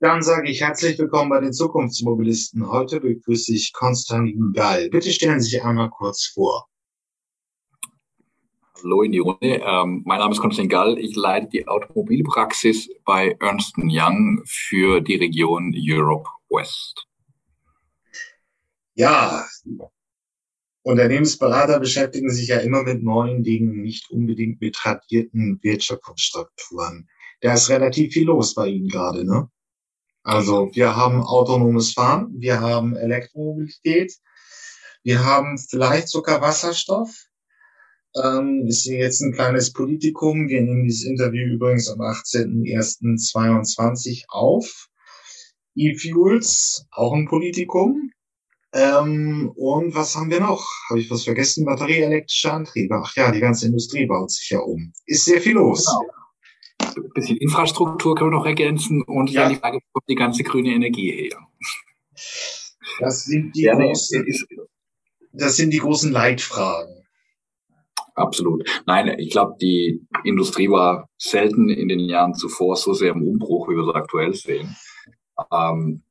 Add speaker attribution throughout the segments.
Speaker 1: Dann sage ich herzlich willkommen bei den Zukunftsmobilisten. Heute begrüße ich Konstantin Gall. Bitte stellen Sie sich einmal kurz vor.
Speaker 2: Hallo in die Runde. Ähm, mein Name ist Konstantin Gall. Ich leite die Automobilpraxis bei Ernst Young für die Region Europe West.
Speaker 1: Ja, Unternehmensberater beschäftigen sich ja immer mit neuen Dingen, nicht unbedingt mit tradierten Wirtschaftsstrukturen. Da ist relativ viel los bei Ihnen gerade, ne? Also wir haben autonomes Fahren, wir haben Elektromobilität, wir haben vielleicht sogar Wasserstoff. Ähm, ist jetzt ein kleines Politikum. Wir nehmen dieses Interview übrigens am 18.01.22 auf. E-Fuels, auch ein Politikum. Ähm, und was haben wir noch? Habe ich was vergessen? Batterieelektrische Antriebe. Ach ja, die ganze Industrie baut sich ja um. Ist sehr viel los. Genau.
Speaker 2: Ein bisschen Infrastruktur können wir noch ergänzen und ja. dann die Frage, wo kommt die ganze grüne Energie her?
Speaker 1: Das sind die, ja, großen, das sind die großen Leitfragen.
Speaker 2: Absolut. Nein, ich glaube, die Industrie war selten in den Jahren zuvor so sehr im Umbruch, wie wir es aktuell sehen. Ähm,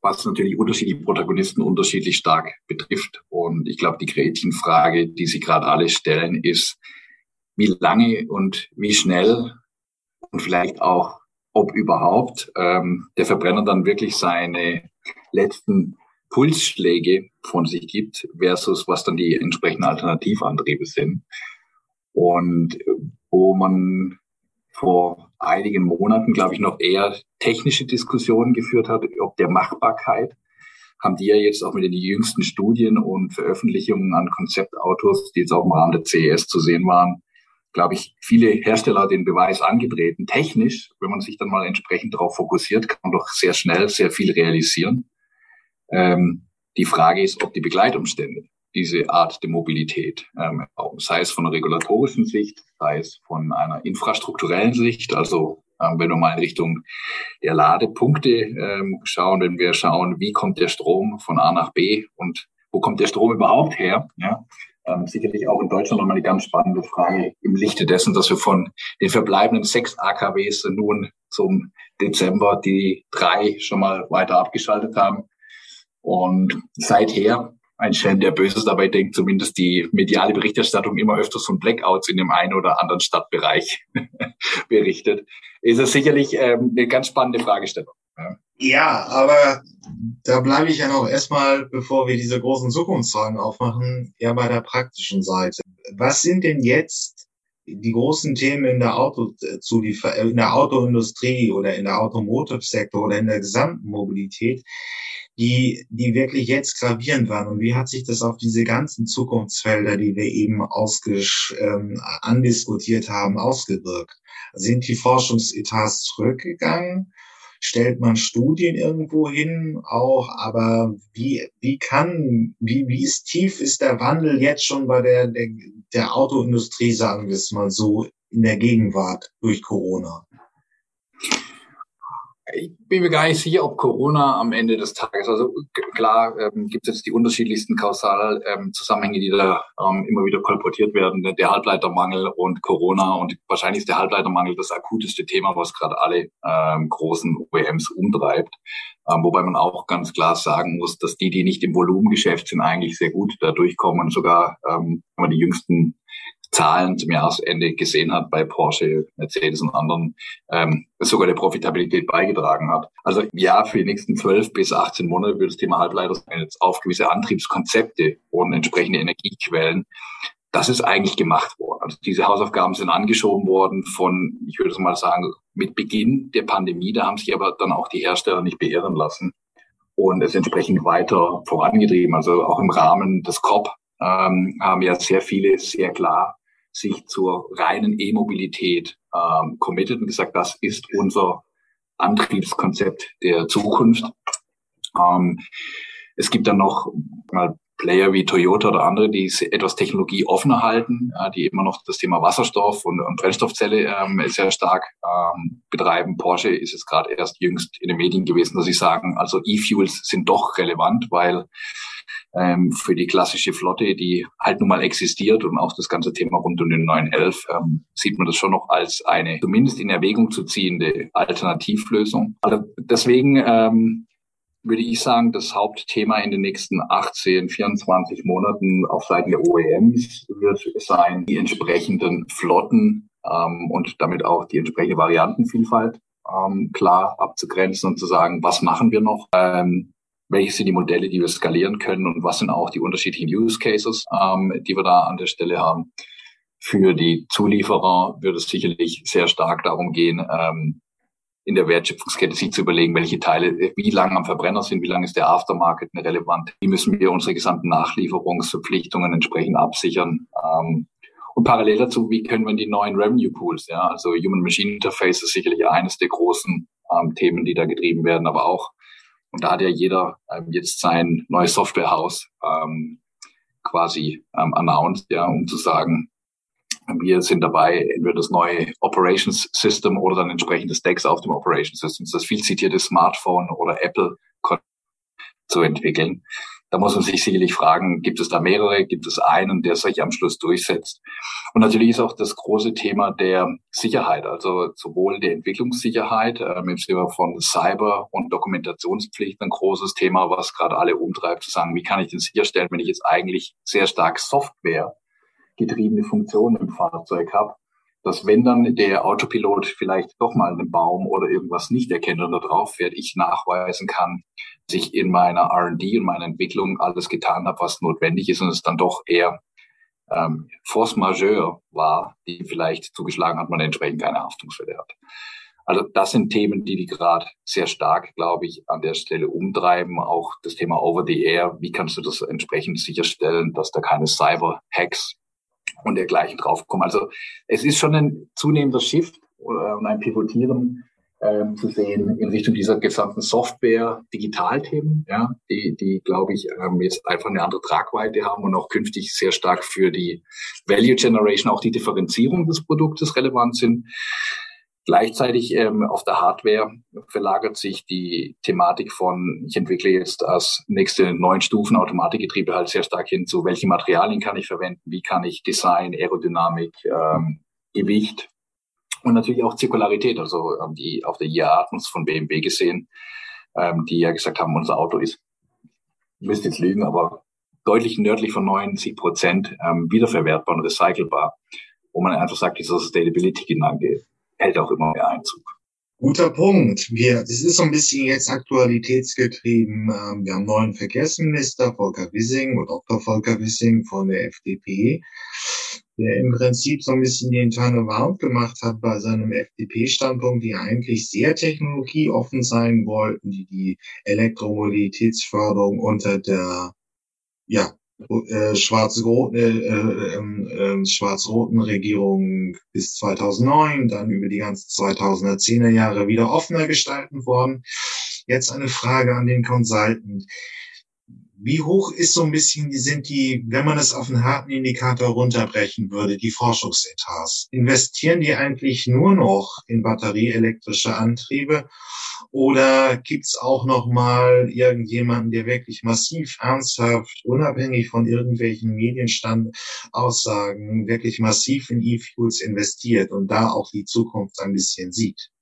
Speaker 2: was natürlich unterschiedliche Protagonisten unterschiedlich stark betrifft. Und ich glaube, die Gretchenfrage, die Sie gerade alle stellen, ist, wie lange und wie schnell und vielleicht auch, ob überhaupt ähm, der Verbrenner dann wirklich seine letzten Pulsschläge von sich gibt, versus was dann die entsprechenden Alternativantriebe sind. Und wo man vor einigen Monaten, glaube ich, noch eher technische Diskussionen geführt hat, ob der Machbarkeit, haben die ja jetzt auch mit den jüngsten Studien und Veröffentlichungen an Konzeptautos, die jetzt auch im Rahmen der CES zu sehen waren, glaube ich, viele Hersteller den Beweis angetreten. Technisch, wenn man sich dann mal entsprechend darauf fokussiert, kann man doch sehr schnell sehr viel realisieren. Ähm, die Frage ist, ob die Begleitumstände diese Art der Mobilität, ähm, sei es von einer regulatorischen Sicht, sei es von einer infrastrukturellen Sicht, also ähm, wenn wir mal in Richtung der Ladepunkte ähm, schauen, wenn wir schauen, wie kommt der Strom von A nach B und wo kommt der Strom überhaupt her, ja, ähm, sicherlich auch in Deutschland nochmal eine ganz spannende Frage im Lichte dessen, dass wir von den verbleibenden sechs AKWs nun zum Dezember die drei schon mal weiter abgeschaltet haben. Und seither ein Schelm, der Böses dabei denkt, zumindest die mediale Berichterstattung immer öfters von Blackouts in dem einen oder anderen Stadtbereich berichtet, ist es sicherlich ähm, eine ganz spannende Fragestellung.
Speaker 1: Ja. Ja, aber da bleibe ich ja noch erstmal, bevor wir diese großen Zukunftsfragen aufmachen, ja bei der praktischen Seite. Was sind denn jetzt die großen Themen in der Autozuliefer in der Autoindustrie oder in der Automotive-Sektor oder in der gesamten Mobilität, die, die wirklich jetzt gravierend waren. Und wie hat sich das auf diese ganzen Zukunftsfelder, die wir eben ausgesch, ähm, andiskutiert haben, ausgewirkt? Sind die Forschungsetats zurückgegangen? Stellt man Studien irgendwo hin auch, aber wie, wie kann, wie, wie ist tief ist der Wandel jetzt schon bei der, der, der Autoindustrie, sagen wir es mal so, in der Gegenwart durch Corona?
Speaker 2: Ich bin mir gar nicht sicher, ob Corona am Ende des Tages, also klar ähm, gibt es jetzt die unterschiedlichsten Kausalzusammenhänge, ähm, die da ähm, immer wieder kolportiert werden, der Halbleitermangel und Corona und wahrscheinlich ist der Halbleitermangel das akuteste Thema, was gerade alle ähm, großen OEMs umtreibt. Ähm, wobei man auch ganz klar sagen muss, dass die, die nicht im Volumengeschäft sind, eigentlich sehr gut da durchkommen. Sogar ähm, wenn man die jüngsten Zahlen zum Jahresende gesehen hat bei Porsche, Mercedes und anderen, ähm, sogar der Profitabilität beigetragen hat. Also ja, für die nächsten 12 bis 18 Monate wird das Thema Halbleiter jetzt auf gewisse Antriebskonzepte und entsprechende Energiequellen das ist eigentlich gemacht worden. Also diese Hausaufgaben sind angeschoben worden von, ich würde mal sagen, mit Beginn der Pandemie. Da haben sich aber dann auch die Hersteller nicht beirren lassen und es entsprechend weiter vorangetrieben. Also auch im Rahmen des COP ähm, haben ja sehr viele sehr klar sich zur reinen E-Mobilität ähm, committed und gesagt, das ist unser Antriebskonzept der Zukunft. Ähm, es gibt dann noch mal Player wie Toyota oder andere, die etwas Technologie offener halten, äh, die immer noch das Thema Wasserstoff und, und Brennstoffzelle ähm, sehr stark ähm, betreiben. Porsche ist es gerade erst jüngst in den Medien gewesen, dass sie sagen, also E-Fuels sind doch relevant, weil ähm, für die klassische Flotte, die halt nun mal existiert und auch das ganze Thema rund um den 911, ähm, sieht man das schon noch als eine zumindest in Erwägung zu ziehende Alternativlösung. Also deswegen ähm, würde ich sagen, das Hauptthema in den nächsten 18, 24 Monaten auf Seiten der OEMs wird sein, die entsprechenden Flotten ähm, und damit auch die entsprechende Variantenvielfalt ähm, klar abzugrenzen und zu sagen, was machen wir noch? Ähm, welche sind die Modelle, die wir skalieren können und was sind auch die unterschiedlichen Use Cases, ähm, die wir da an der Stelle haben. Für die Zulieferer wird es sicherlich sehr stark darum gehen, ähm, in der Wertschöpfungskette sich zu überlegen, welche Teile, wie lange am Verbrenner sind, wie lange ist der Aftermarket relevant, wie müssen wir unsere gesamten Nachlieferungsverpflichtungen entsprechend absichern. Ähm, und parallel dazu, wie können wir die neuen Revenue Pools, ja, also Human Machine Interface ist sicherlich eines der großen ähm, Themen, die da getrieben werden, aber auch und da hat ja jeder ähm, jetzt sein neues Softwarehaus ähm, quasi ähm, announced, ja, um zu sagen, wir sind dabei, entweder das neue Operations System oder dann entsprechendes Stacks auf dem Operations System, das viel zitierte Smartphone oder Apple zu entwickeln. Da muss man sich sicherlich fragen, gibt es da mehrere, gibt es einen, der sich am Schluss durchsetzt? Und natürlich ist auch das große Thema der Sicherheit, also sowohl der Entwicklungssicherheit ähm, im Sinne von Cyber- und Dokumentationspflicht ein großes Thema, was gerade alle umtreibt, zu sagen, wie kann ich denn sicherstellen, wenn ich jetzt eigentlich sehr stark Software getriebene Funktionen im Fahrzeug habe, dass wenn dann der Autopilot vielleicht doch mal einen Baum oder irgendwas nicht erkennt und drauf fährt, ich nachweisen kann, dass ich in meiner R&D und meiner Entwicklung alles getan habe, was notwendig ist und es dann doch eher ähm, Force Majeure war, die vielleicht zugeschlagen hat, man entsprechend keine Haftungsfälle hat. Also das sind Themen, die die gerade sehr stark, glaube ich, an der Stelle umtreiben. Auch das Thema Over the Air. Wie kannst du das entsprechend sicherstellen, dass da keine Cyber-Hacks und dergleichen draufkommen. Also es ist schon ein zunehmender Shift und ein Pivotieren ähm, zu sehen in Richtung dieser gesamten Software-Digitalthemen, ja, die, die glaube ich, ähm, jetzt einfach eine andere Tragweite haben und auch künftig sehr stark für die Value Generation, auch die Differenzierung des Produktes relevant sind. Gleichzeitig ähm, auf der Hardware verlagert sich die Thematik von, ich entwickle jetzt als nächste neun Stufen Automatikgetriebe halt sehr stark hin zu, welche Materialien kann ich verwenden, wie kann ich Design, Aerodynamik, ähm, Gewicht und natürlich auch Zirkularität, also ähm, die auf der IAA hat uns von BMW gesehen, ähm, die ja gesagt haben, unser Auto ist, müsst jetzt lügen, aber deutlich nördlich von 90 Prozent ähm, wiederverwertbar und recycelbar, wo man einfach sagt, dieser Sustainability-Gedanke hält auch immer mehr Einzug.
Speaker 1: Guter Punkt. Wir, das ist so ein bisschen jetzt aktualitätsgetrieben. Ähm, wir haben neuen Verkehrsminister, Volker Wissing oder Dr. Volker Wissing von der FDP, der im Prinzip so ein bisschen die interne Warnung gemacht hat bei seinem FDP-Standpunkt, die eigentlich sehr technologieoffen sein wollten, die die Elektromobilitätsförderung unter der ja, äh, schwarz-roten äh, äh, äh, schwarz-roten Regierung bis 2009, dann über die ganzen 2010er Jahre wieder offener gestalten worden. Jetzt eine Frage an den Consultant. Wie hoch ist so ein bisschen, die sind die, wenn man es auf einen harten Indikator runterbrechen würde, die Forschungsetats? Investieren die eigentlich nur noch in batterieelektrische Antriebe oder gibt's auch noch mal irgendjemanden, der wirklich massiv ernsthaft, unabhängig von irgendwelchen Medienstand-Aussagen, wirklich massiv in E-Fuels investiert und da auch die Zukunft ein bisschen sieht?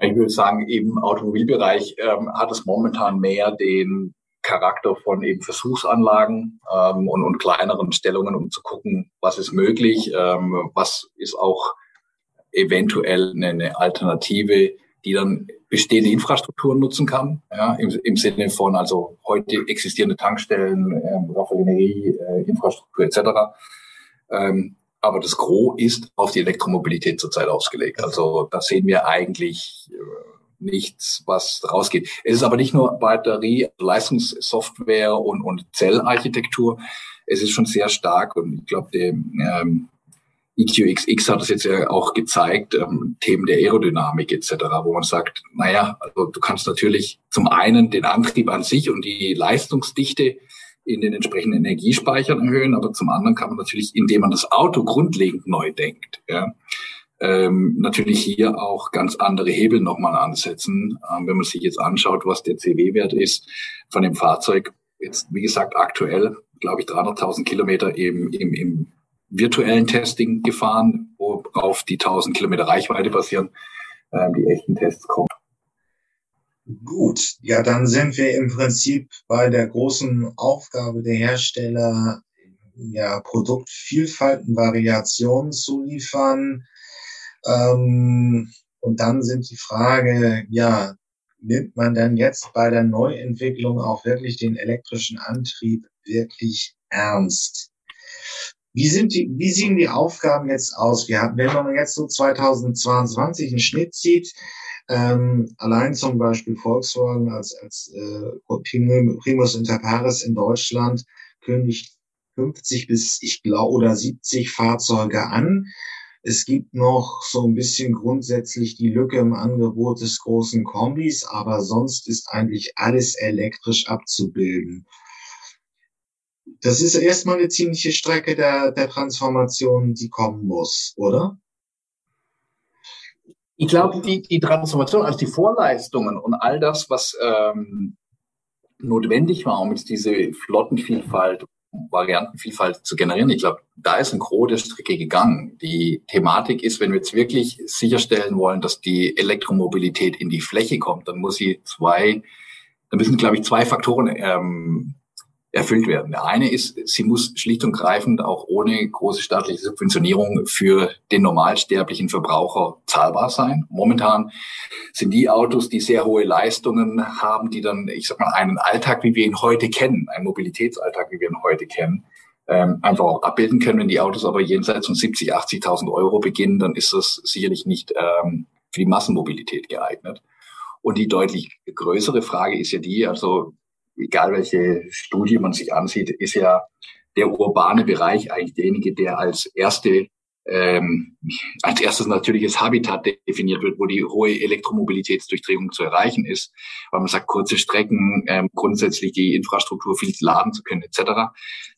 Speaker 2: Ich würde sagen, im Automobilbereich ähm, hat es momentan mehr den Charakter von eben Versuchsanlagen ähm, und, und kleineren Stellungen, um zu gucken, was ist möglich, ähm, was ist auch eventuell eine, eine Alternative, die dann bestehende Infrastrukturen nutzen kann, ja, im, im Sinne von also heute existierende Tankstellen, ähm, Raffinerie, äh, Infrastruktur etc. Ähm, aber das Gros ist auf die Elektromobilität zurzeit ausgelegt. Also da sehen wir eigentlich äh, nichts, was rausgeht. Es ist aber nicht nur Batterie, Leistungssoftware und, und Zellarchitektur. Es ist schon sehr stark und ich glaube, der ähm, EQXX hat es jetzt ja auch gezeigt, ähm, Themen der Aerodynamik etc., wo man sagt, naja, also du kannst natürlich zum einen den Antrieb an sich und die Leistungsdichte in den entsprechenden Energiespeichern erhöhen, aber zum anderen kann man natürlich, indem man das Auto grundlegend neu denkt, ja, ähm, natürlich hier auch ganz andere Hebel nochmal ansetzen. Ähm, wenn man sich jetzt anschaut, was der CW-Wert ist von dem Fahrzeug, jetzt, wie gesagt, aktuell, glaube ich, 300.000 Kilometer eben im, im virtuellen Testing gefahren, wo auf die 1000 Kilometer Reichweite basieren, ähm, die echten Tests kommen.
Speaker 1: Gut, ja, dann sind wir im Prinzip bei der großen Aufgabe der Hersteller, ja, Produktvielfalt und Variationen zu liefern. Ähm, und dann sind die Frage, ja, nimmt man dann jetzt bei der Neuentwicklung auch wirklich den elektrischen Antrieb wirklich ernst? Wie sind die, wie sehen die Aufgaben jetzt aus? Wir haben, wenn man jetzt so 2022 einen Schnitt sieht, ähm, allein zum Beispiel Volkswagen als, als äh, Primus inter pares in Deutschland kündigt 50 bis, ich glaube, oder 70 Fahrzeuge an. Es gibt noch so ein bisschen grundsätzlich die Lücke im Angebot des großen Kombis, aber sonst ist eigentlich alles elektrisch abzubilden. Das ist erstmal eine ziemliche Strecke der, der Transformation, die kommen muss, oder?
Speaker 2: Ich glaube, die, die Transformation, also die Vorleistungen und all das, was ähm, notwendig war, um jetzt diese Flottenvielfalt Variantenvielfalt zu generieren. Ich glaube, da ist ein Gros der Strecke gegangen. Die Thematik ist, wenn wir jetzt wirklich sicherstellen wollen, dass die Elektromobilität in die Fläche kommt, dann muss sie zwei, dann müssen, glaube ich, zwei Faktoren ähm, erfüllt werden. Der eine ist, sie muss schlicht und greifend auch ohne große staatliche Subventionierung für den normalsterblichen Verbraucher zahlbar sein. Momentan sind die Autos, die sehr hohe Leistungen haben, die dann, ich sag mal, einen Alltag, wie wir ihn heute kennen, einen Mobilitätsalltag, wie wir ihn heute kennen, ähm, einfach auch abbilden können. Wenn die Autos aber jenseits von 70, 80.000 Euro beginnen, dann ist das sicherlich nicht ähm, für die Massenmobilität geeignet. Und die deutlich größere Frage ist ja die, also egal welche Studie man sich ansieht, ist ja der urbane Bereich eigentlich derjenige, der als erste ähm, als erstes natürliches Habitat definiert wird, wo die hohe Elektromobilitätsdurchdringung zu erreichen ist, weil man sagt, kurze Strecken, ähm, grundsätzlich die Infrastruktur viel laden zu können etc.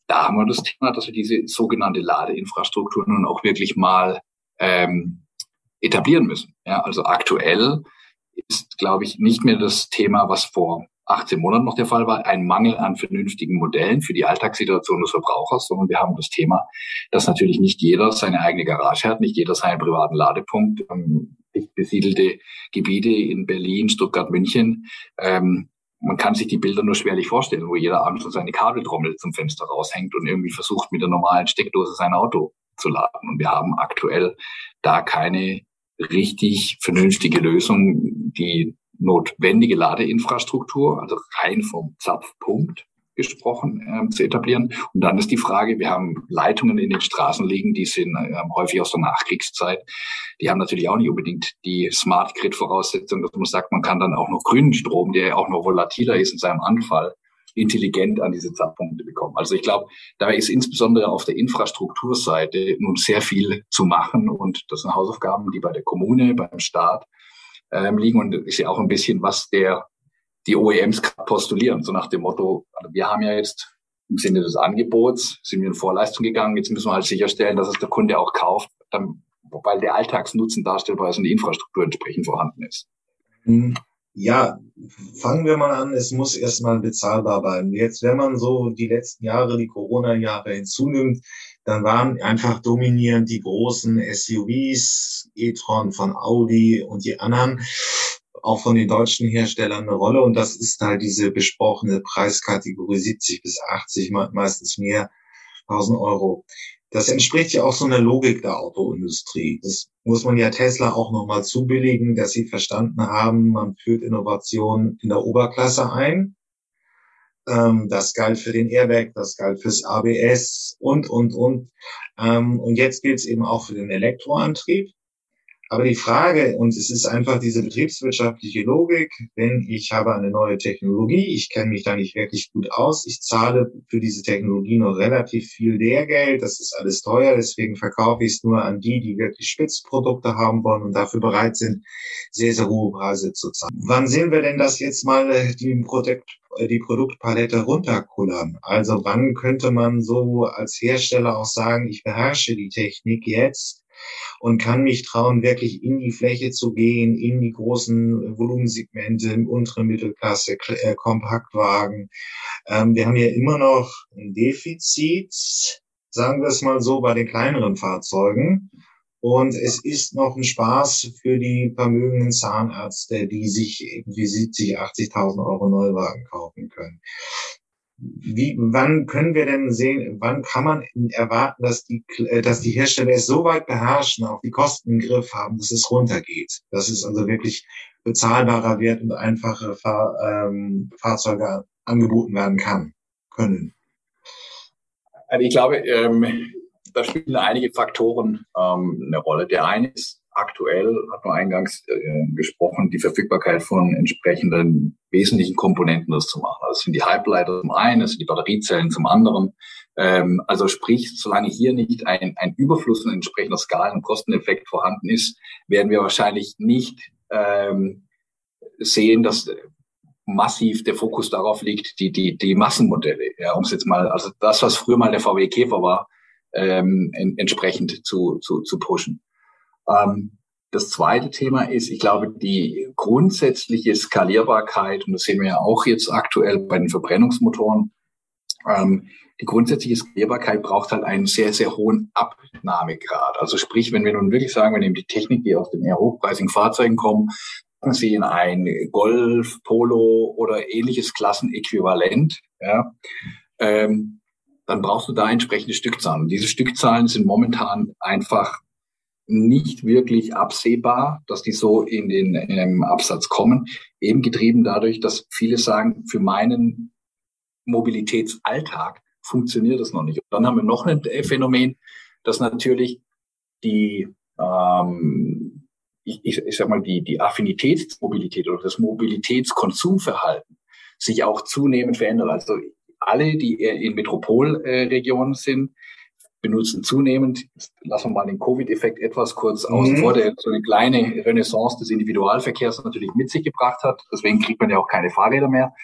Speaker 2: Da haben wir das Thema, dass wir diese sogenannte Ladeinfrastruktur nun auch wirklich mal ähm, etablieren müssen. Ja, also aktuell ist, glaube ich, nicht mehr das Thema, was vor 18 Monaten noch der Fall war, ein Mangel an vernünftigen Modellen für die Alltagssituation des Verbrauchers, sondern wir haben das Thema, dass natürlich nicht jeder seine eigene Garage hat, nicht jeder seinen privaten Ladepunkt. Ähm, besiedelte Gebiete in Berlin, Stuttgart, München. Ähm, man kann sich die Bilder nur schwerlich vorstellen, wo jeder abends so seine Kabeltrommel zum Fenster raushängt und irgendwie versucht, mit der normalen Steckdose sein Auto zu laden. Und wir haben aktuell da keine richtig vernünftige Lösung, die notwendige Ladeinfrastruktur, also rein vom Zapfpunkt gesprochen, äh, zu etablieren. Und dann ist die Frage, wir haben Leitungen in den Straßen liegen, die sind äh, häufig aus der Nachkriegszeit. Die haben natürlich auch nicht unbedingt die Smart Grid Voraussetzung, dass man sagt, man kann dann auch noch grünen Strom, der auch noch volatiler ist in seinem Anfall, intelligent an diese Zapfpunkte bekommen. Also ich glaube, da ist insbesondere auf der Infrastrukturseite nun sehr viel zu machen und das sind Hausaufgaben, die bei der Kommune, beim Staat ähm, liegen und ist ja auch ein bisschen, was der die OEMs postulieren, so nach dem Motto, also wir haben ja jetzt im Sinne des Angebots, sind wir in Vorleistung gegangen, jetzt müssen wir halt sicherstellen, dass es der Kunde auch kauft, dann, weil der Alltagsnutzen darstellbar ist und die Infrastruktur entsprechend vorhanden ist.
Speaker 1: Mhm. Ja, fangen wir mal an, es muss erstmal bezahlbar bleiben. Jetzt, wenn man so die letzten Jahre, die Corona-Jahre hinzunimmt, dann waren einfach dominierend die großen SUVs, e-tron von Audi und die anderen, auch von den deutschen Herstellern eine Rolle. Und das ist halt diese besprochene Preiskategorie 70 bis 80, meistens mehr, 1000 Euro. Das entspricht ja auch so einer Logik der Autoindustrie. Das muss man ja Tesla auch nochmal zubilligen, dass sie verstanden haben, man führt Innovation in der Oberklasse ein ähm, das galt für den Airbag, das galt fürs ABS und, und, und. Ähm, und jetzt gilt es eben auch für den Elektroantrieb. Aber die Frage, und es ist einfach diese betriebswirtschaftliche Logik, wenn ich habe eine neue Technologie, ich kenne mich da nicht wirklich gut aus, ich zahle für diese Technologie noch relativ viel Lehrgeld, das ist alles teuer, deswegen verkaufe ich es nur an die, die wirklich Spitzprodukte haben wollen und dafür bereit sind, sehr, sehr hohe Preise zu zahlen. Wann sehen wir denn das jetzt mal äh, die, Produkt, äh, die Produktpalette runterkullern? Also wann könnte man so als Hersteller auch sagen, ich beherrsche die Technik jetzt, und kann mich trauen, wirklich in die Fläche zu gehen, in die großen Volumensegmente, untere Mittelklasse, äh, Kompaktwagen. Ähm, wir haben ja immer noch ein Defizit, sagen wir es mal so, bei den kleineren Fahrzeugen. Und es ist noch ein Spaß für die vermögenden Zahnärzte, die sich irgendwie 70, 80.000 Euro Neuwagen kaufen können. Wie, wann können wir denn sehen, wann kann man erwarten, dass die, äh, dass die Hersteller es so weit beherrschen, auch die Kosten im Griff haben, dass es runtergeht? Dass es also wirklich bezahlbarer wird und einfache Fahr, ähm, Fahrzeuge angeboten werden kann, können?
Speaker 2: Also ich glaube, ähm, da spielen einige Faktoren ähm, eine Rolle. Der eine ist aktuell, hat man eingangs äh, gesprochen, die Verfügbarkeit von entsprechenden wesentlichen Komponenten das zu machen. Das sind die Halbleiter zum einen, das sind die Batteriezellen zum anderen. Ähm, also sprich, solange hier nicht ein, ein Überfluss und entsprechender Skalen- und Kosteneffekt vorhanden ist, werden wir wahrscheinlich nicht ähm, sehen, dass massiv der Fokus darauf liegt, die, die, die Massenmodelle, ja, um es jetzt mal, also das, was früher mal der VW Käfer war, ähm, en entsprechend zu, zu, zu pushen. Ähm, das zweite Thema ist, ich glaube, die grundsätzliche Skalierbarkeit, und das sehen wir ja auch jetzt aktuell bei den Verbrennungsmotoren, ähm, die grundsätzliche Skalierbarkeit braucht halt einen sehr, sehr hohen Abnahmegrad. Also sprich, wenn wir nun wirklich sagen, wir nehmen die Technik, die aus den eher hochpreisigen Fahrzeugen kommen, Sie in ein Golf, Polo oder ähnliches Klassenäquivalent, ja, ähm, dann brauchst du da entsprechende Stückzahlen. Und diese Stückzahlen sind momentan einfach nicht wirklich absehbar, dass die so in den ähm, Absatz kommen. Eben getrieben dadurch, dass viele sagen, für meinen Mobilitätsalltag funktioniert das noch nicht. Und dann haben wir noch ein Phänomen, dass natürlich die, ähm, ich, ich, ich sag mal, die, die Affinitätsmobilität oder das Mobilitätskonsumverhalten sich auch zunehmend verändert. Also alle, die in Metropolregionen sind, benutzen zunehmend, lassen wir mal den Covid-Effekt etwas kurz mhm. außen vor, der so eine kleine Renaissance des Individualverkehrs natürlich mit sich gebracht hat. Deswegen kriegt man ja auch keine Fahrräder mehr.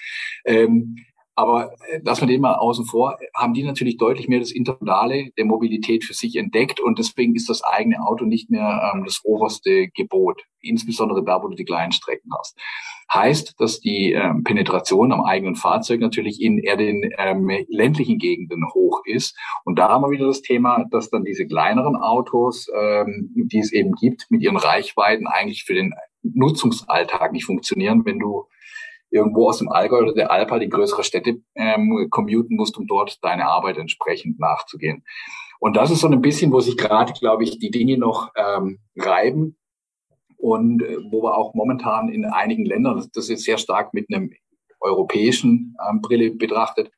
Speaker 2: Ähm, aber äh, lassen wir den mal außen vor, haben die natürlich deutlich mehr das Intermodale der Mobilität für sich entdeckt und deswegen ist das eigene Auto nicht mehr ähm, das oberste Gebot, insbesondere da, wo du die kleinen Strecken hast. Heißt, dass die ähm, Penetration am eigenen Fahrzeug natürlich in eher den ähm, ländlichen Gegenden hoch ist. Und da haben wir wieder das Thema, dass dann diese kleineren Autos, ähm, die es eben gibt, mit ihren Reichweiten eigentlich für den Nutzungsalltag nicht funktionieren, wenn du irgendwo aus dem Allgäu oder der Alpa die größere Städte ähm, commuten musst, um dort deine Arbeit entsprechend nachzugehen. Und das ist so ein bisschen, wo sich gerade, glaube ich, die Dinge noch ähm, reiben und äh, wo wir auch momentan in einigen Ländern, das, das ist sehr stark mit einem europäischen ähm, Brille betrachtet,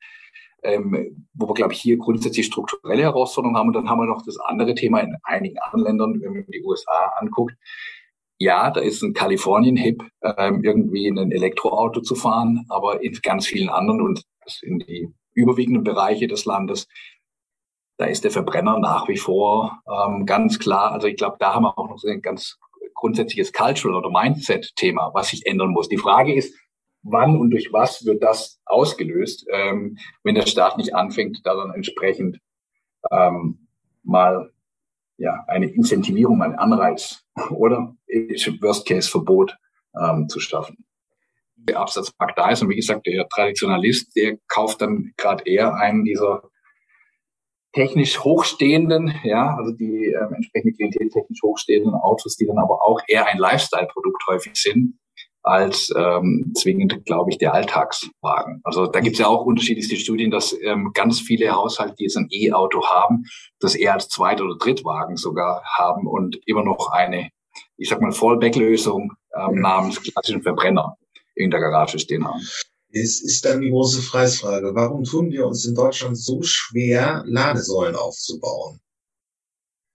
Speaker 2: ähm, wo wir, glaube ich, hier grundsätzlich strukturelle Herausforderungen haben. Und dann haben wir noch das andere Thema in einigen anderen Ländern, wenn man die USA anguckt. Ja, da ist ein Kalifornien-Hip, ähm, irgendwie in ein Elektroauto zu fahren, aber in ganz vielen anderen und in die überwiegenden Bereiche des Landes, da ist der Verbrenner nach wie vor ähm, ganz klar. Also ich glaube, da haben wir auch noch so ein ganz grundsätzliches Cultural oder Mindset-Thema, was sich ändern muss. Die Frage ist, wann und durch was wird das ausgelöst, ähm, wenn der Staat nicht anfängt, da dann entsprechend ähm, mal ja eine Incentivierung, einen Anreiz oder Worst-Case-Verbot ähm, zu schaffen. Der Absatzmarkt da ist und wie gesagt, der Traditionalist, der kauft dann gerade eher einen dieser technisch hochstehenden, ja, also die ähm, entsprechende Klientel technisch hochstehenden Autos, die dann aber auch eher ein Lifestyle-Produkt häufig sind, als ähm, zwingend, glaube ich, der Alltagswagen. Also da gibt es ja auch unterschiedlichste Studien, dass ähm, ganz viele Haushalte, die jetzt ein E-Auto haben, das eher als Zweit- oder Drittwagen sogar haben und immer noch eine, ich sag mal, Fallback-Lösung ähm, namens klassischen Verbrenner in der Garage stehen haben.
Speaker 1: Es ist dann die große Preisfrage. Warum tun wir uns in Deutschland so schwer, Ladesäulen aufzubauen?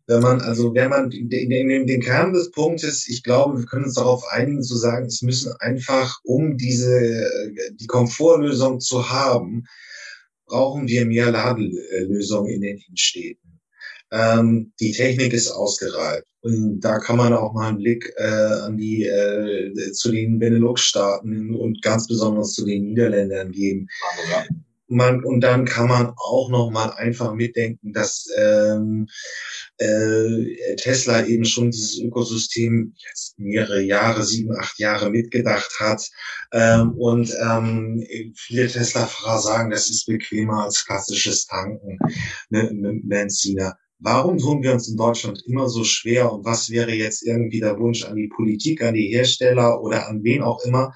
Speaker 1: Wenn man, also wenn man in den, den Kern des Punktes, ich glaube, wir können uns darauf einigen zu sagen, es müssen einfach, um diese, die Komfortlösung zu haben, brauchen wir mehr Ladelösungen in den Innenstädten. Ähm, die Technik ist ausgereift. Und da kann man auch mal einen Blick äh, an die äh, zu den Benelux-Staaten und ganz besonders zu den Niederländern geben. man, und dann kann man auch noch mal einfach mitdenken, dass ähm, äh, Tesla eben schon dieses Ökosystem jetzt mehrere Jahre, sieben, acht Jahre mitgedacht hat. Ähm, und ähm, viele Tesla-Fahrer sagen, das ist bequemer als klassisches Tanken mit, mit Benziner. Warum tun wir uns in Deutschland immer so schwer und was wäre jetzt irgendwie der Wunsch an die Politik, an die Hersteller oder an wen auch immer,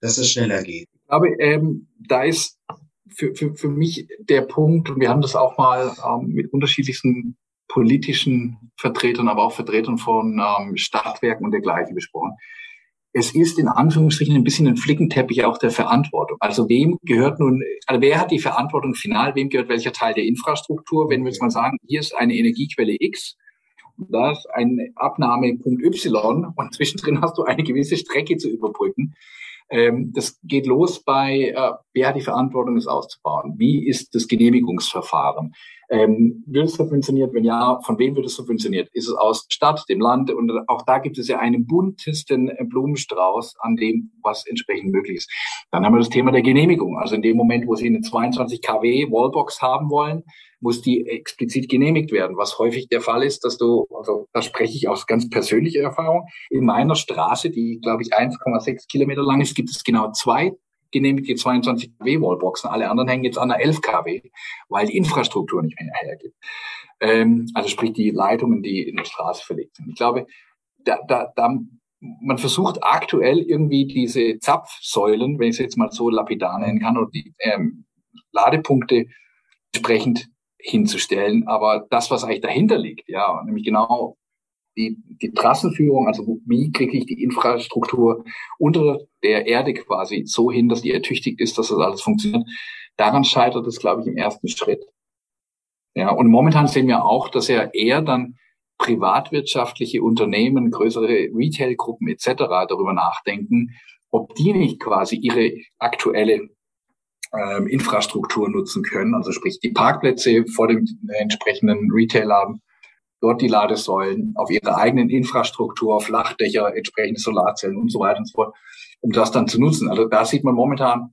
Speaker 1: dass es schneller geht?
Speaker 2: Aber ähm, da ist für, für, für mich der Punkt, und wir haben das auch mal ähm, mit unterschiedlichsten politischen Vertretern, aber auch Vertretern von ähm, Stadtwerken und dergleichen besprochen. Es ist in Anführungsstrichen ein bisschen ein Flickenteppich auch der Verantwortung. Also wem gehört nun, also wer hat die Verantwortung final, wem gehört welcher Teil der Infrastruktur? Wenn wir jetzt mal sagen, hier ist eine Energiequelle X, da ist ein Abnahmepunkt Y und zwischendrin hast du eine gewisse Strecke zu überbrücken, ähm, das geht los bei, äh, wer hat die Verantwortung, es auszubauen? Wie ist das Genehmigungsverfahren? Ähm, wird es subventioniert? Wenn ja, von wem wird es subventioniert? Ist es aus Stadt, dem Land? Und auch da gibt es ja einen buntesten Blumenstrauß an dem, was entsprechend möglich ist. Dann haben wir das Thema der Genehmigung. Also in dem Moment, wo Sie eine 22 kW Wallbox haben wollen, muss die explizit genehmigt werden, was häufig der Fall ist, dass du, also da spreche ich aus ganz persönlicher Erfahrung, in meiner Straße, die glaube ich 1,6 Kilometer lang ist, gibt es genau zwei genehmigte 22 kW Wallboxen. Alle anderen hängen jetzt an der 11 kW, weil die Infrastruktur nicht mehr hergibt. Ähm, also sprich die Leitungen, die in der Straße verlegt sind. Ich glaube, da, da, da man versucht aktuell irgendwie diese Zapfsäulen, wenn ich es jetzt mal so lapidar nennen kann, oder die ähm, Ladepunkte entsprechend hinzustellen. Aber das, was eigentlich dahinter liegt, ja, nämlich genau die, die Trassenführung, also wie kriege ich die Infrastruktur unter der Erde quasi so hin, dass die ertüchtigt ist, dass das alles funktioniert, daran scheitert es, glaube ich, im ersten Schritt. Ja, und momentan sehen wir auch, dass ja eher dann privatwirtschaftliche Unternehmen, größere Retailgruppen etc. darüber nachdenken, ob die nicht quasi ihre aktuelle ähm, Infrastruktur nutzen können, also sprich die Parkplätze vor dem entsprechenden Retailladen, dort die Ladesäulen auf ihre eigenen Infrastruktur, Flachdächer, entsprechende Solarzellen und so weiter und so fort, um das dann zu nutzen. Also da sieht man momentan.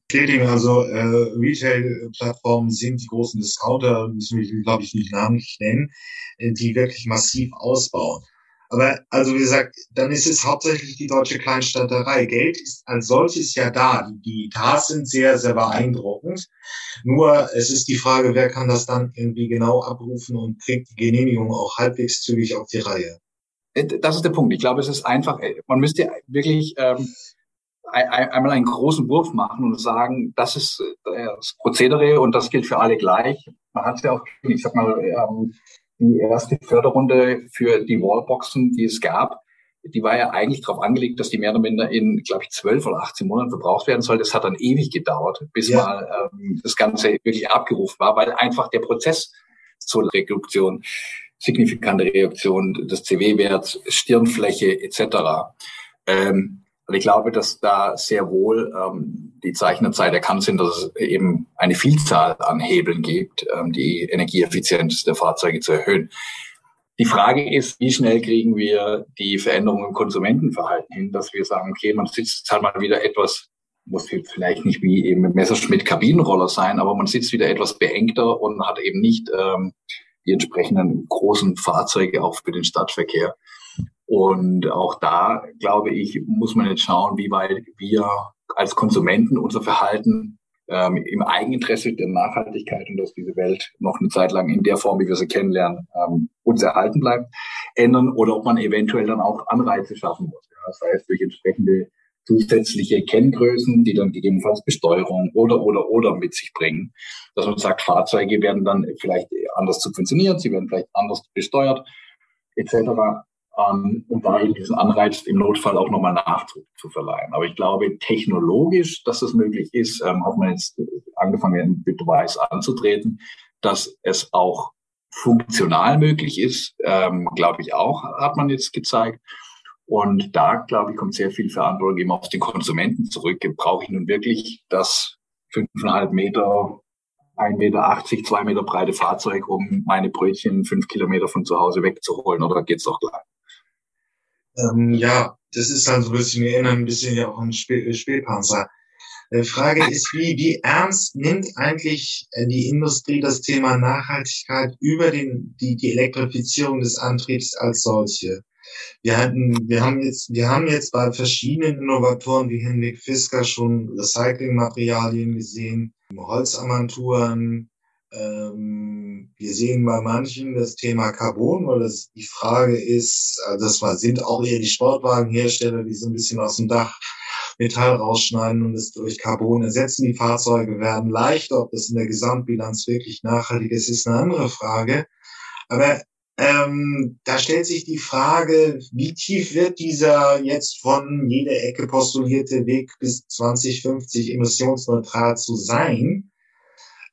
Speaker 1: Also äh, Retail-Plattformen sind die großen Discounter, müssen wir, glaube ich, nicht namentlich nennen, äh, die wirklich massiv ausbauen. Aber also wie gesagt, dann ist es hauptsächlich die deutsche Kleinstadterei. Geld ist als solches ja da. Die, die Tats sind sehr, sehr beeindruckend. Nur es ist die Frage, wer kann das dann irgendwie genau abrufen und kriegt die Genehmigung auch halbwegs zügig auf die Reihe.
Speaker 2: Äh, das ist der Punkt. Ich glaube, es ist einfach, äh, man müsste wirklich ähm, einmal einen großen Wurf machen und sagen, das ist äh, das Prozedere und das gilt für alle gleich. Man hat ja auch, ich sag mal, ähm, die erste Förderrunde für die Wallboxen, die es gab, die war ja eigentlich darauf angelegt, dass die mehr oder minder in, glaube ich, zwölf oder 18 Monaten verbraucht werden soll. Das hat dann ewig gedauert, bis ja. mal ähm, das Ganze wirklich abgerufen war, weil einfach der Prozess zur Reduktion, signifikante Reaktion des CW-Werts, Stirnfläche etc. Ähm, und ich glaube, dass da sehr wohl ähm, die Zeichnerzeit erkannt sind, dass es eben eine Vielzahl an Hebeln gibt, ähm, die Energieeffizienz der Fahrzeuge zu erhöhen. Die Frage ist, wie schnell kriegen wir die Veränderungen im Konsumentenverhalten hin, dass wir sagen, okay, man sitzt halt mal wieder etwas, muss vielleicht nicht wie eben mit Messerschmitt Kabinenroller sein, aber man sitzt wieder etwas beengter und hat eben nicht ähm, die entsprechenden großen Fahrzeuge auch für den Stadtverkehr. Und auch da, glaube ich, muss man jetzt schauen, wie weit wir als Konsumenten unser Verhalten ähm, im Eigeninteresse der Nachhaltigkeit und dass diese Welt noch eine Zeit lang in der Form, wie wir sie kennenlernen, ähm, uns erhalten bleibt, ändern oder ob man eventuell dann auch Anreize schaffen muss. Ja, das heißt, durch entsprechende zusätzliche Kenngrößen, die dann gegebenenfalls Besteuerung oder, oder, oder mit sich bringen. Dass man sagt, Fahrzeuge werden dann vielleicht anders subventioniert, sie werden vielleicht anders besteuert, etc ähm, und da eben diesen Anreiz im Notfall auch nochmal Nachdruck zu verleihen. Aber ich glaube, technologisch, dass das möglich ist, ähm, hat man jetzt angefangen, mit Beweis anzutreten, dass es auch funktional möglich ist, ähm, glaube ich auch, hat man jetzt gezeigt. Und da, glaube ich, kommt sehr viel Verantwortung eben auf den Konsumenten zurück. Brauche ich nun wirklich das fünfeinhalb Meter 1,80 Meter, zwei Meter breite Fahrzeug, um meine Brötchen fünf Kilometer von zu Hause wegzuholen oder geht's doch gleich?
Speaker 1: Ähm, ja, das ist dann so ein bisschen, wir erinnern ein bisschen ja auch an Spiel, Spielpanzer. Die Frage ist, wie, wie ernst nimmt eigentlich äh, die Industrie das Thema Nachhaltigkeit über den, die, die Elektrifizierung des Antriebs als solche? Wir hatten, wir haben jetzt, wir haben jetzt bei verschiedenen Innovatoren wie Henrik Fisker schon Recyclingmaterialien gesehen, Holzarmaturen. Ähm, wir sehen bei manchen das Thema Carbon, weil das die Frage ist, also das war, sind auch eher die Sportwagenhersteller, die so ein bisschen aus dem Dach Metall rausschneiden und es durch Carbon ersetzen. Die Fahrzeuge werden leichter. Ob das in der Gesamtbilanz wirklich nachhaltig ist, ist eine andere Frage. Aber ähm, da stellt sich die Frage, wie tief wird dieser jetzt von jeder Ecke postulierte Weg bis 2050 emissionsneutral zu sein,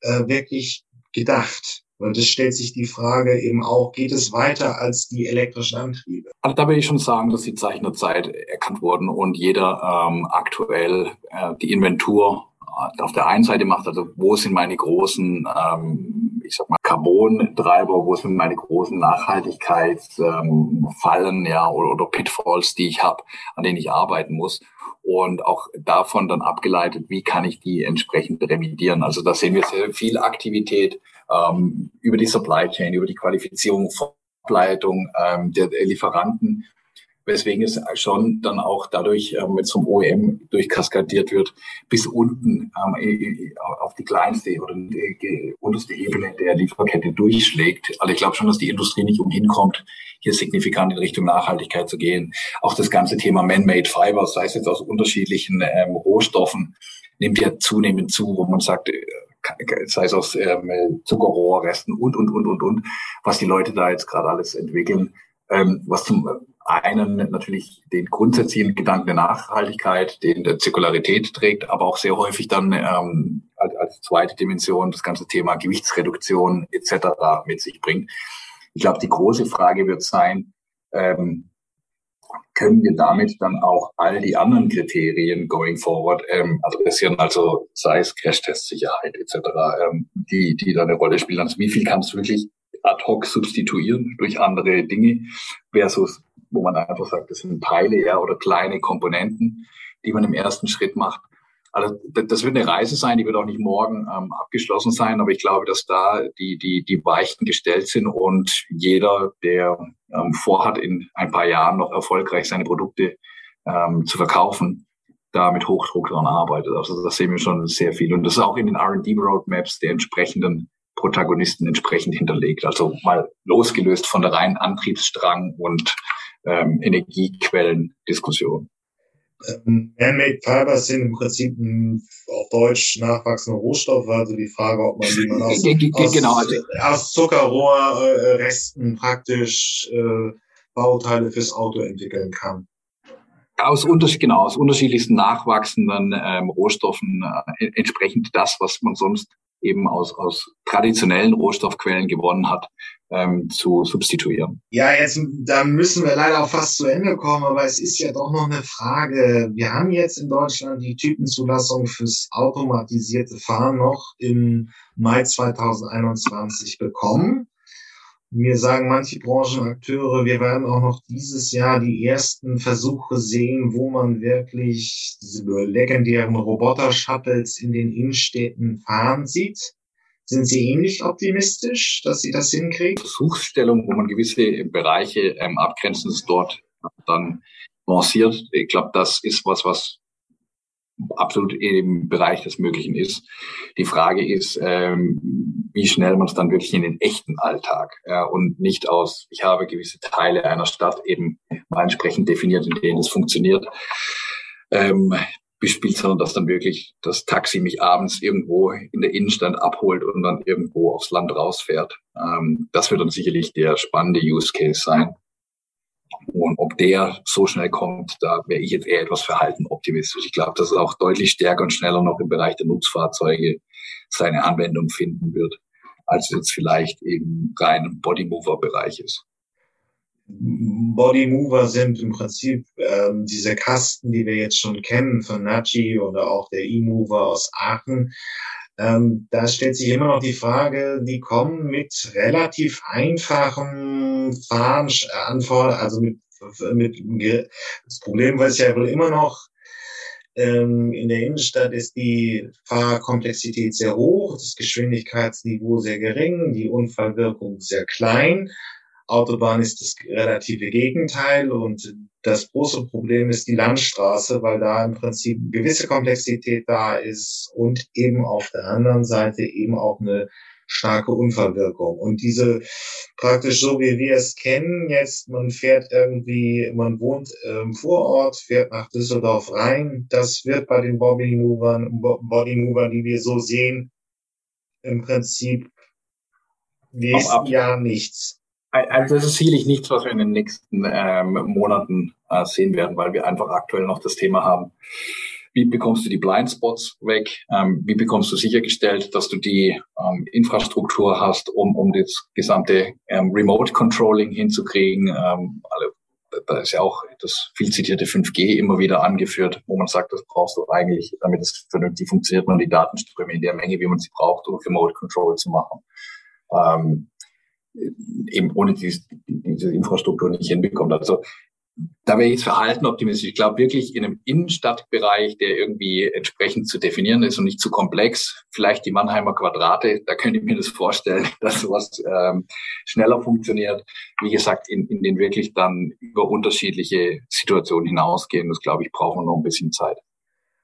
Speaker 1: äh, wirklich gedacht? Und es stellt sich die Frage eben auch, geht es weiter als die elektrischen Antriebe?
Speaker 2: Also da will ich schon sagen, dass die Zeichen der Zeit erkannt wurden und jeder ähm, aktuell äh, die Inventur äh, auf der einen Seite macht, also wo sind meine großen, ähm, ich sag mal, Carbon-Treiber, wo sind meine großen Nachhaltigkeitsfallen, ähm, ja, oder, oder Pitfalls, die ich habe, an denen ich arbeiten muss und auch davon dann abgeleitet, wie kann ich die entsprechend remedieren. Also da sehen wir sehr viel Aktivität ähm, über die Supply Chain, über die Qualifizierung, Ableitung ähm, der Lieferanten, weswegen es schon dann auch dadurch ähm, mit zum OEM durchkaskadiert wird, bis unten ähm, auf die kleinste oder die unterste Ebene der Lieferkette durchschlägt. Also ich glaube schon, dass die Industrie nicht umhin kommt, hier signifikant in Richtung Nachhaltigkeit zu gehen. Auch das ganze Thema Man-Made Fibers, sei es jetzt aus unterschiedlichen ähm, Rohstoffen, nimmt ja zunehmend zu, wo man sagt, äh, sei es aus ähm, Zuckerrohrresten und, und, und, und, und, was die Leute da jetzt gerade alles entwickeln, ähm, was zum einen natürlich den grundsätzlichen Gedanken der Nachhaltigkeit, den der Zirkularität trägt, aber auch sehr häufig dann ähm, als, als zweite Dimension das ganze Thema Gewichtsreduktion etc. mit sich bringt. Ich glaube, die große Frage wird sein, ähm, können wir damit dann auch all die anderen Kriterien going forward ähm, adressieren, also sei es Crashtest-Sicherheit etc., ähm, die, die da eine Rolle spielen. Also wie viel kannst du wirklich ad hoc substituieren durch andere Dinge versus, wo man einfach sagt, das sind Teile ja, oder kleine Komponenten, die man im ersten Schritt macht. Also das wird eine Reise sein, die wird auch nicht morgen ähm, abgeschlossen sein, aber ich glaube, dass da die, die, die Weichen gestellt sind und jeder, der ähm, vorhat, in ein paar Jahren noch erfolgreich seine Produkte ähm, zu verkaufen, da mit Hochdruck daran arbeitet. Also das sehen wir schon sehr viel. Und das ist auch in den R&D-Roadmaps der entsprechenden Protagonisten entsprechend hinterlegt. Also mal losgelöst von der reinen Antriebsstrang und ähm, Energiequellen-Diskussion.
Speaker 1: Ähm, Man-made Fibers sind im Prinzip ein, auf Deutsch nachwachsende Rohstoffe, also die Frage, ob man die man aus, aus, genau, also, aus Zuckerrohrresten praktisch äh, Bauteile fürs Auto entwickeln kann.
Speaker 2: Aus, unterschied, genau, aus unterschiedlichsten nachwachsenden ähm, Rohstoffen äh, entsprechend das, was man sonst eben aus, aus traditionellen Rohstoffquellen gewonnen hat, ähm, zu substituieren.
Speaker 1: Ja, jetzt da müssen wir leider auch fast zu Ende kommen, aber es ist ja doch noch eine Frage. Wir haben jetzt in Deutschland die Typenzulassung fürs automatisierte Fahren noch im Mai 2021 bekommen. Mir sagen manche Branchenakteure, wir werden auch noch dieses Jahr die ersten Versuche sehen, wo man wirklich diese legendären Roboter-Shuttles in den Innenstädten fahren sieht. Sind Sie ähnlich optimistisch, dass Sie das hinkriegen?
Speaker 2: Versuchsstellung, wo man gewisse Bereiche ähm, abgrenzen, ist dort dann lanciert. Ich glaube, das ist was, was absolut im Bereich des Möglichen ist. Die Frage ist, ähm, wie schnell man es dann wirklich in den echten Alltag ja, und nicht aus, ich habe gewisse Teile einer Stadt eben mal entsprechend definiert, in denen es funktioniert. Ähm, bespielt, sondern dass dann wirklich das Taxi mich abends irgendwo in der Innenstadt abholt und dann irgendwo aufs Land rausfährt. Ähm, das wird dann sicherlich der spannende Use Case sein. Und ob der so schnell kommt, da wäre ich jetzt eher etwas verhalten optimistisch. Ich glaube, dass es auch deutlich stärker und schneller noch im Bereich der Nutzfahrzeuge seine Anwendung finden wird, als es jetzt vielleicht im reinen Bodymover-Bereich ist.
Speaker 1: Body Mover sind im Prinzip ähm, diese Kasten, die wir jetzt schon kennen von Nachi oder auch der E-Mover aus Aachen. Ähm, da stellt sich immer noch die Frage, die kommen mit relativ einfachen Fahranforderungen, also mit, mit das Problem ist ja wohl immer noch, Ähm, in der Innenstadt ist die Fahrkomplexität sehr hoch, das Geschwindigkeitsniveau sehr gering, die Unfallwirkung sehr klein. Autobahn ist das relative Gegenteil und das große Problem ist die Landstraße, weil da im Prinzip eine gewisse Komplexität da ist und eben auf der anderen Seite eben auch eine starke Unfallwirkung. Und diese praktisch so wie wir es kennen, jetzt man fährt irgendwie, man wohnt im Vorort, fährt nach Düsseldorf rein, das wird bei den Body Movern, Body Movern, die wir so sehen, im Prinzip nächsten Jahr nichts.
Speaker 2: Also das ist sicherlich nichts, was wir in den nächsten ähm, Monaten äh, sehen werden, weil wir einfach aktuell noch das Thema haben. Wie bekommst du die Blindspots weg? Ähm, wie bekommst du sichergestellt, dass du die ähm, Infrastruktur hast, um, um das gesamte ähm, Remote Controlling hinzukriegen? Ähm, alle, da ist ja auch das viel zitierte 5G immer wieder angeführt, wo man sagt, das brauchst du eigentlich, damit es vernünftig funktioniert, man die Datenströme in der Menge, wie man sie braucht, um Remote Control zu machen. Eben ohne diese, diese Infrastruktur nicht hinbekommt. Also da wäre ich jetzt verhalten optimistisch. Ich glaube wirklich in einem Innenstadtbereich, der irgendwie entsprechend zu definieren ist und nicht zu komplex, vielleicht die Mannheimer Quadrate, da könnte ich mir das vorstellen, dass sowas ähm, schneller funktioniert. Wie gesagt, in, in den wirklich dann über unterschiedliche Situationen hinausgehen, das glaube ich, brauchen wir noch ein bisschen Zeit.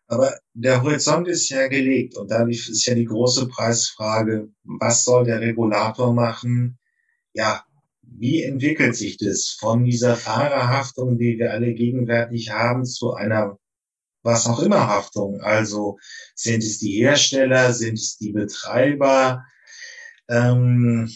Speaker 1: Aber der Horizont ist ja gelegt und dadurch ist ja die große Preisfrage, was soll der Regulator machen? Ja, wie entwickelt sich das von dieser Fahrerhaftung, die wir alle gegenwärtig haben, zu einer was auch immer Haftung? Also sind es die Hersteller, sind es die Betreiber? Ähm,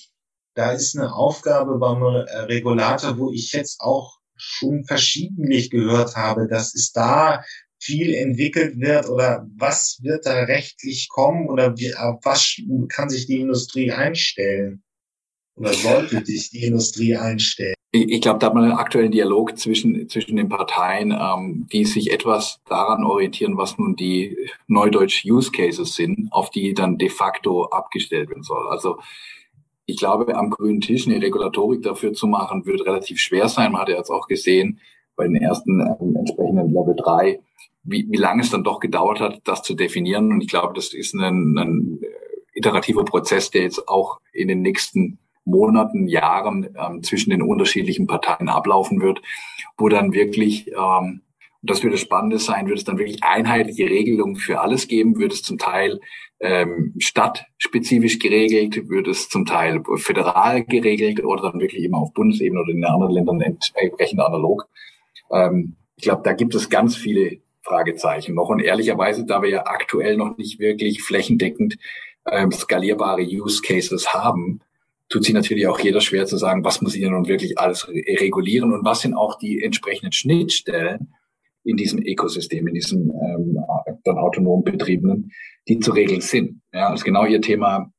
Speaker 1: da ist eine Aufgabe beim Regulator, wo ich jetzt auch schon verschiedentlich gehört habe, dass es da viel entwickelt wird oder was wird da rechtlich kommen oder wie, auf was kann sich die Industrie einstellen? Oder sollte sich die Industrie einstellen?
Speaker 2: Ich glaube, da hat man einen aktuellen Dialog zwischen, zwischen den Parteien, ähm, die sich etwas daran orientieren, was nun die neudeutsch Use Cases sind, auf die dann de facto abgestellt werden soll. Also ich glaube, am grünen Tisch eine Regulatorik dafür zu machen, wird relativ schwer sein. Man hat ja jetzt auch gesehen, bei den ersten ähm, entsprechenden Level 3, wie, wie lange es dann doch gedauert hat, das zu definieren. Und ich glaube, das ist ein, ein iterativer Prozess, der jetzt auch in den nächsten Monaten, Jahren ähm, zwischen den unterschiedlichen Parteien ablaufen wird, wo dann wirklich, ähm, und das wird das Spannende sein, wird es dann wirklich einheitliche Regelungen für alles geben, wird es zum Teil ähm, stadtspezifisch geregelt, wird es zum Teil föderal geregelt oder dann wirklich immer auf Bundesebene oder in anderen Ländern entsprechend analog. Ähm, ich glaube, da gibt es ganz viele Fragezeichen noch. Und ehrlicherweise, da wir ja aktuell noch nicht wirklich flächendeckend ähm, skalierbare Use Cases haben, tut sich natürlich auch jeder schwer zu sagen, was muss ich denn nun wirklich alles regulieren und was sind auch die entsprechenden Schnittstellen in diesem Ökosystem, in diesem ähm, dann autonom betriebenen, die zu regeln sind. Ja, das ist genau ihr Thema.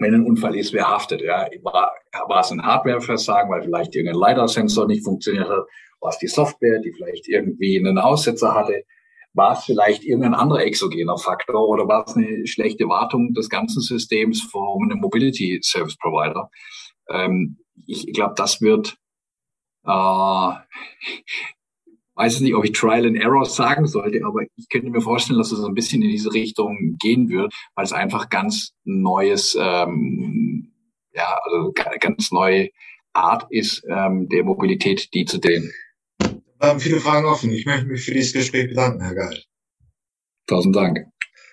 Speaker 2: Wenn ein Unfall ist, wer haftet? Ja, war, war es ein Hardware-Versagen, weil vielleicht irgendein LiDAR-Sensor nicht funktioniert hat? War es die Software, die vielleicht irgendwie einen Aussetzer hatte? War es vielleicht irgendein anderer exogener Faktor oder war es eine schlechte Wartung des ganzen Systems von einem Mobility Service Provider? Ähm, ich glaube, das wird, äh, weiß nicht, ob ich Trial and Error sagen sollte, aber ich könnte mir vorstellen, dass es ein bisschen in diese Richtung gehen wird, weil es einfach ganz neues, ähm, ja, also ganz neue Art ist ähm, der Mobilität, die zu den
Speaker 1: wir haben viele Fragen offen. Ich möchte mich für dieses Gespräch bedanken, Herr Geil.
Speaker 2: Tausend Dank.